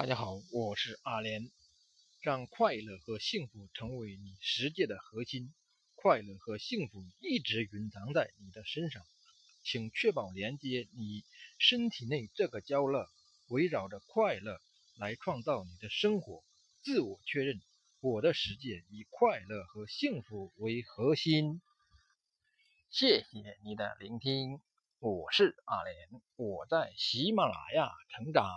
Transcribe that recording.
大家好，我是阿莲。让快乐和幸福成为你世界的核心，快乐和幸福一直蕴藏在你的身上，请确保连接你身体内这个焦乐，围绕着快乐来创造你的生活。自我确认：我的世界以快乐和幸福为核心。谢谢你的聆听，我是阿莲，我在喜马拉雅成长。